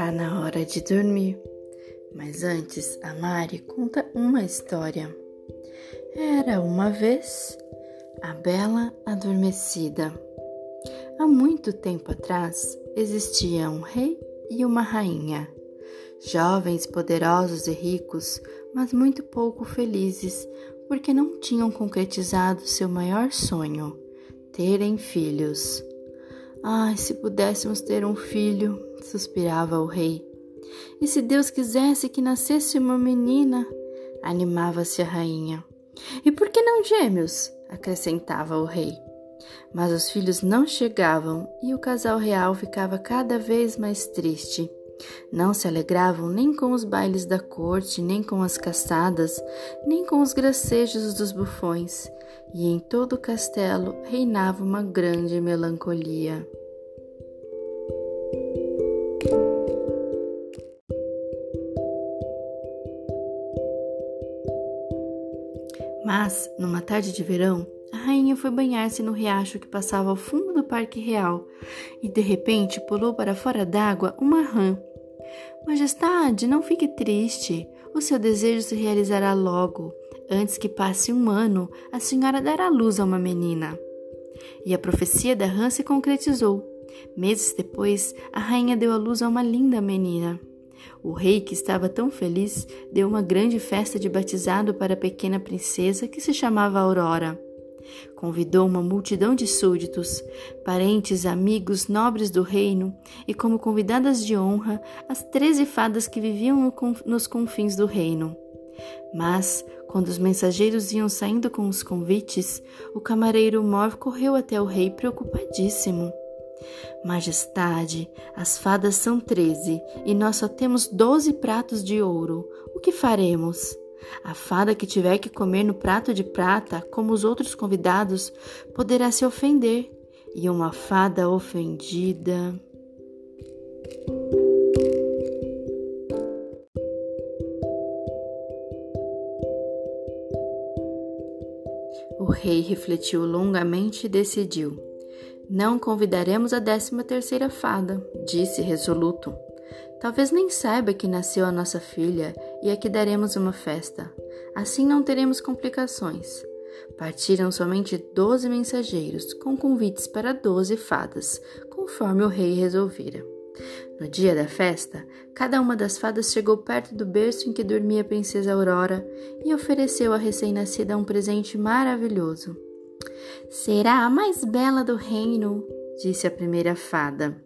Tá na hora de dormir. Mas antes, a Mari conta uma história. Era uma vez a Bela Adormecida. Há muito tempo atrás existia um rei e uma rainha, jovens, poderosos e ricos, mas muito pouco felizes porque não tinham concretizado seu maior sonho, terem filhos. Ai, se pudéssemos ter um filho, suspirava o rei. E se Deus quisesse que nascesse uma menina, animava-se a rainha. E por que não gêmeos? acrescentava o rei. Mas os filhos não chegavam e o casal real ficava cada vez mais triste. Não se alegravam nem com os bailes da corte, nem com as caçadas, nem com os gracejos dos bufões, e em todo o castelo reinava uma grande melancolia. Mas, numa tarde de verão, a rainha foi banhar-se no riacho que passava ao fundo do Parque Real e de repente pulou para fora d'água uma rã Majestade, não fique triste. O seu desejo se realizará logo. Antes que passe um ano, a senhora dará luz a uma menina. E a profecia da rã se concretizou. Meses depois, a rainha deu à luz a uma linda menina. O rei, que estava tão feliz, deu uma grande festa de batizado para a pequena princesa que se chamava Aurora. Convidou uma multidão de súditos, parentes, amigos, nobres do reino, e como convidadas de honra, as treze fadas que viviam nos confins do reino. Mas, quando os mensageiros iam saindo com os convites, o camareiro Mor correu até o rei preocupadíssimo. Majestade, as fadas são treze e nós só temos doze pratos de ouro. O que faremos? A fada que tiver que comer no prato de prata, como os outros convidados, poderá se ofender, e uma fada ofendida. O rei refletiu longamente e decidiu. Não convidaremos a décima terceira fada, disse resoluto. Talvez nem saiba que nasceu a nossa filha e a que daremos uma festa. Assim não teremos complicações. Partiram somente doze mensageiros, com convites para doze fadas, conforme o rei resolvera. No dia da festa, cada uma das fadas chegou perto do berço em que dormia a princesa Aurora e ofereceu à recém-nascida um presente maravilhoso. Será a mais bela do reino, disse a primeira fada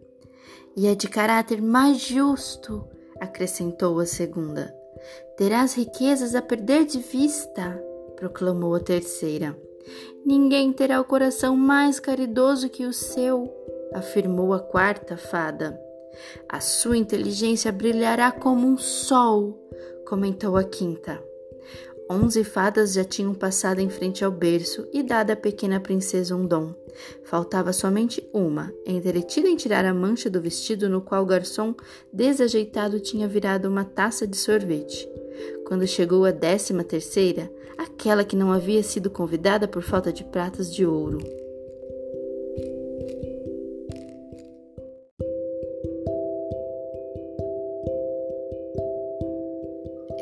e é de caráter mais justo, acrescentou a segunda. Terás riquezas a perder de vista, proclamou a terceira. Ninguém terá o coração mais caridoso que o seu, afirmou a quarta fada. A sua inteligência brilhará como um sol, comentou a quinta. Onze fadas já tinham passado em frente ao berço e dado à pequena princesa um dom. Faltava somente uma, entretida em tirar a mancha do vestido no qual o garçom desajeitado tinha virado uma taça de sorvete. Quando chegou a décima terceira, aquela que não havia sido convidada por falta de pratas de ouro.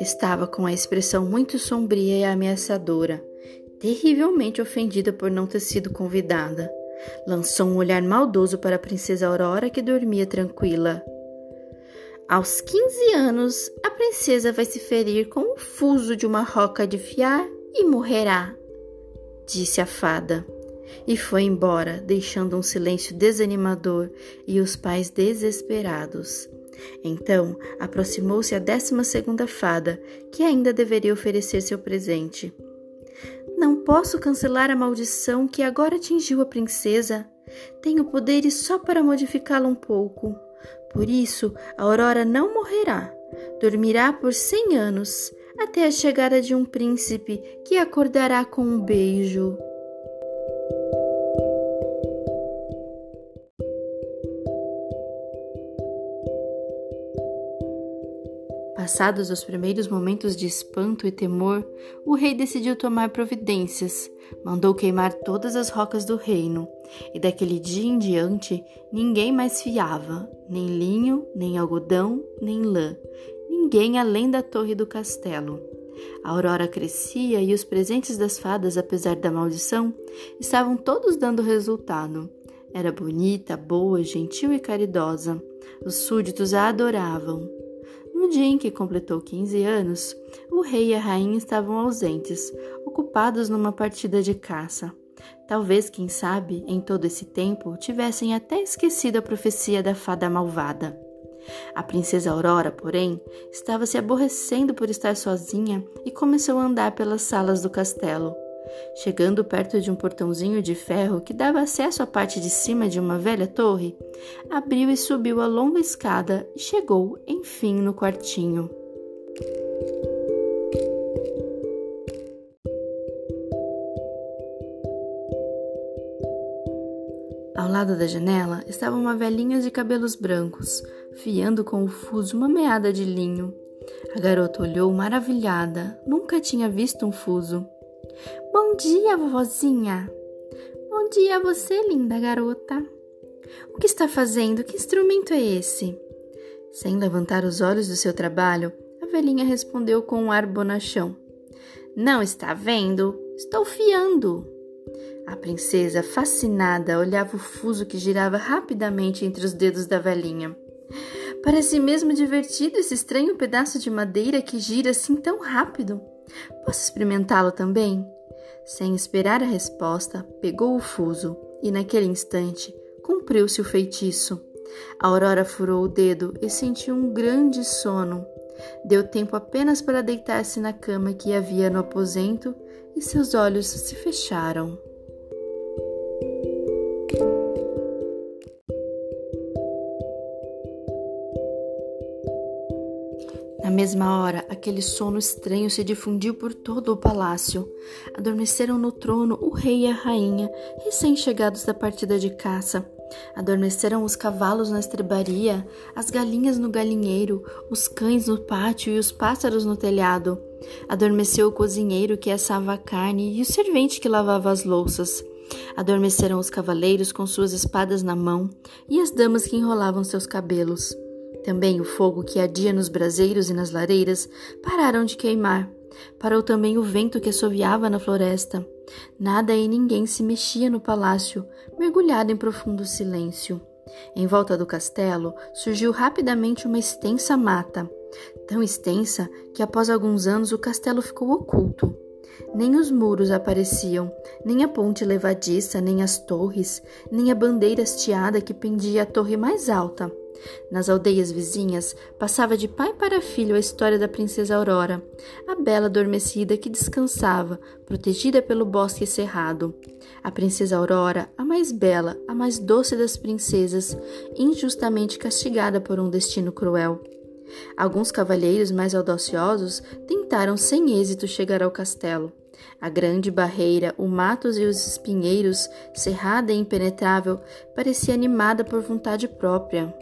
Estava com a expressão muito sombria e ameaçadora, terrivelmente ofendida por não ter sido convidada. Lançou um olhar maldoso para a princesa Aurora, que dormia tranquila. Aos 15 anos, a princesa vai se ferir com o fuso de uma roca de fiar e morrerá, disse a fada. E foi embora, deixando um silêncio desanimador e os pais desesperados. Então aproximou-se a décima segunda fada, que ainda deveria oferecer seu presente. Não posso cancelar a maldição que agora atingiu a princesa. Tenho poderes só para modificá-la um pouco. Por isso, a Aurora não morrerá. Dormirá por cem anos, até a chegada de um príncipe que acordará com um beijo. Passados os primeiros momentos de espanto e temor, o rei decidiu tomar providências. Mandou queimar todas as rocas do reino, e daquele dia em diante ninguém mais fiava, nem linho, nem algodão, nem lã, ninguém além da torre do castelo. A aurora crescia e os presentes das fadas, apesar da maldição, estavam todos dando resultado. Era bonita, boa, gentil e caridosa. Os súditos a adoravam. No dia em que completou 15 anos, o rei e a rainha estavam ausentes, ocupados numa partida de caça. Talvez, quem sabe, em todo esse tempo tivessem até esquecido a profecia da fada malvada. A princesa Aurora, porém, estava se aborrecendo por estar sozinha e começou a andar pelas salas do castelo. Chegando perto de um portãozinho de ferro que dava acesso à parte de cima de uma velha torre, abriu e subiu a longa escada e chegou, enfim, no quartinho. Ao lado da janela estava uma velhinha de cabelos brancos, fiando com o fuso uma meada de linho. A garota olhou maravilhada, nunca tinha visto um fuso. Bom dia, vovozinha. Bom dia a você, linda garota. O que está fazendo? Que instrumento é esse? Sem levantar os olhos do seu trabalho, a velhinha respondeu com um ar bonachão. Não está vendo? Estou fiando. A princesa, fascinada, olhava o fuso que girava rapidamente entre os dedos da velhinha. Parece mesmo divertido esse estranho pedaço de madeira que gira assim tão rápido. Posso experimentá-lo também? Sem esperar a resposta, pegou o fuso e, naquele instante, cumpriu-se o feitiço. A Aurora furou o dedo e sentiu um grande sono. Deu tempo apenas para deitar-se na cama que havia no aposento e seus olhos se fecharam. Mesma hora, aquele sono estranho se difundiu por todo o palácio. Adormeceram no trono o rei e a rainha, recém-chegados da partida de caça. Adormeceram os cavalos na estrebaria, as galinhas no galinheiro, os cães no pátio e os pássaros no telhado. Adormeceu o cozinheiro que assava a carne e o servente que lavava as louças. Adormeceram os cavaleiros com suas espadas na mão e as damas que enrolavam seus cabelos. Também o fogo que ardia nos braseiros e nas lareiras pararam de queimar. Parou também o vento que assoviava na floresta. Nada e ninguém se mexia no palácio, mergulhado em profundo silêncio. Em volta do castelo surgiu rapidamente uma extensa mata, tão extensa que após alguns anos o castelo ficou oculto. Nem os muros apareciam, nem a ponte levadiça, nem as torres, nem a bandeira hasteada que pendia à torre mais alta. Nas aldeias vizinhas, passava de pai para filho a história da princesa Aurora, a bela adormecida que descansava, protegida pelo bosque cerrado. A princesa Aurora, a mais bela, a mais doce das princesas, injustamente castigada por um destino cruel. Alguns cavalheiros mais audaciosos tentaram sem êxito chegar ao castelo. A grande barreira, o matos e os espinheiros, cerrada e impenetrável, parecia animada por vontade própria.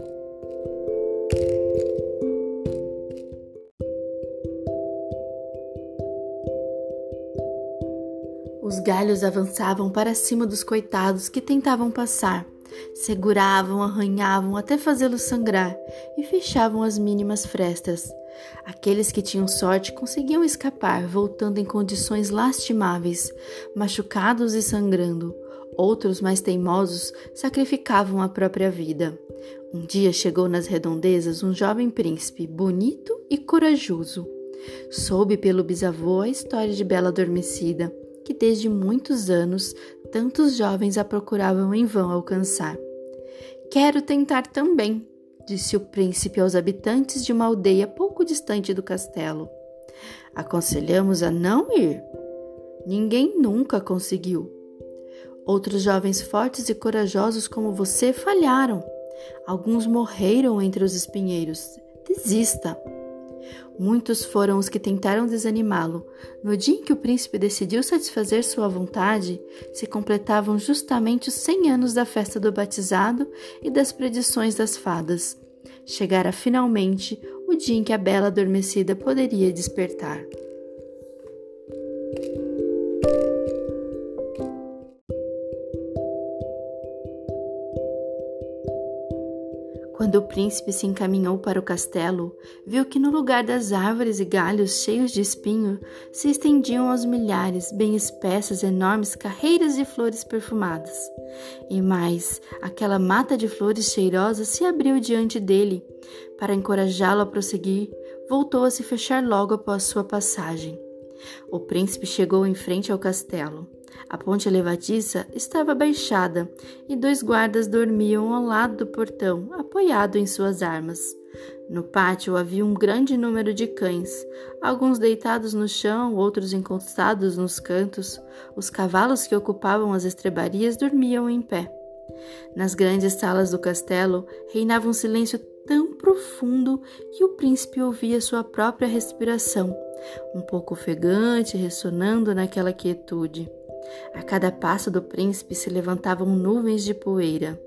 Galhos avançavam para cima dos coitados que tentavam passar. Seguravam, arranhavam até fazê-los sangrar e fechavam as mínimas frestas. Aqueles que tinham sorte conseguiam escapar, voltando em condições lastimáveis, machucados e sangrando. Outros, mais teimosos, sacrificavam a própria vida. Um dia chegou nas redondezas um jovem príncipe, bonito e corajoso. Soube pelo bisavô a história de Bela Adormecida que desde muitos anos tantos jovens a procuravam em vão alcançar. Quero tentar também, disse o príncipe aos habitantes de uma aldeia pouco distante do castelo. Aconselhamos a não ir. Ninguém nunca conseguiu. Outros jovens fortes e corajosos como você falharam. Alguns morreram entre os espinheiros. Desista. Muitos foram os que tentaram desanimá-lo. No dia em que o príncipe decidiu satisfazer sua vontade, se completavam justamente os cem anos da festa do batizado e das predições das fadas. Chegara finalmente o dia em que a bela adormecida poderia despertar. Quando o príncipe se encaminhou para o castelo, viu que no lugar das árvores e galhos cheios de espinho se estendiam aos milhares, bem espessas, enormes carreiras de flores perfumadas. E mais, aquela mata de flores cheirosas se abriu diante dele. Para encorajá-lo a prosseguir, voltou a se fechar logo após sua passagem. O príncipe chegou em frente ao castelo. A ponte levadiça estava baixada e dois guardas dormiam ao lado do portão, apoiado em suas armas. No pátio havia um grande número de cães, alguns deitados no chão, outros encostados nos cantos. Os cavalos que ocupavam as estrebarias dormiam em pé. Nas grandes salas do castelo reinava um silêncio tão profundo que o príncipe ouvia sua própria respiração, um pouco ofegante, ressonando naquela quietude. A cada passo do príncipe se levantavam nuvens de poeira.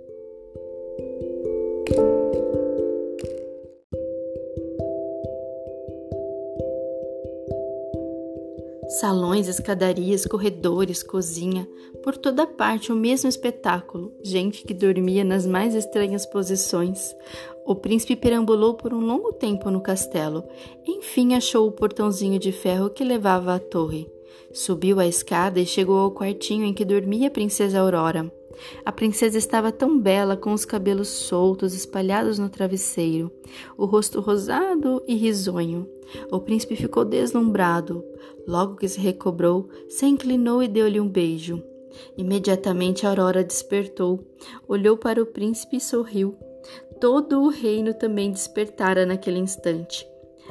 Salões, escadarias, corredores, cozinha, por toda parte o mesmo espetáculo, gente que dormia nas mais estranhas posições. O príncipe perambulou por um longo tempo no castelo. Enfim achou o portãozinho de ferro que levava à torre. Subiu a escada e chegou ao quartinho em que dormia a princesa Aurora. A princesa estava tão bela, com os cabelos soltos espalhados no travesseiro, o rosto rosado e risonho. O príncipe ficou deslumbrado. Logo que se recobrou, se inclinou e deu-lhe um beijo. Imediatamente Aurora despertou, olhou para o príncipe e sorriu. Todo o reino também despertara naquele instante.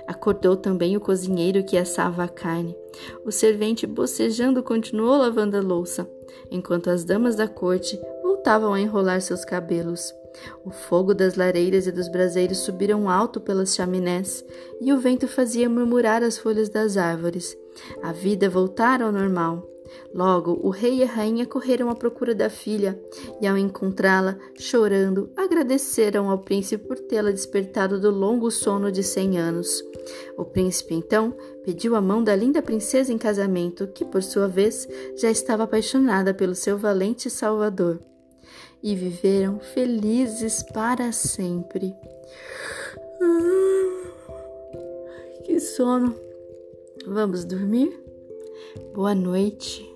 Acordou também o cozinheiro que assava a carne. O servente, bocejando, continuou lavando a louça, enquanto as damas da corte voltavam a enrolar seus cabelos. O fogo das lareiras e dos braseiros subiram alto pelas chaminés, e o vento fazia murmurar as folhas das árvores. A vida voltara ao normal. Logo, o rei e a rainha correram à procura da filha e, ao encontrá-la, chorando, agradeceram ao príncipe por tê-la despertado do longo sono de cem anos. O príncipe, então, pediu a mão da linda princesa em casamento, que, por sua vez, já estava apaixonada pelo seu valente salvador. E viveram felizes para sempre. Ah, que sono! Vamos dormir? Boa noite.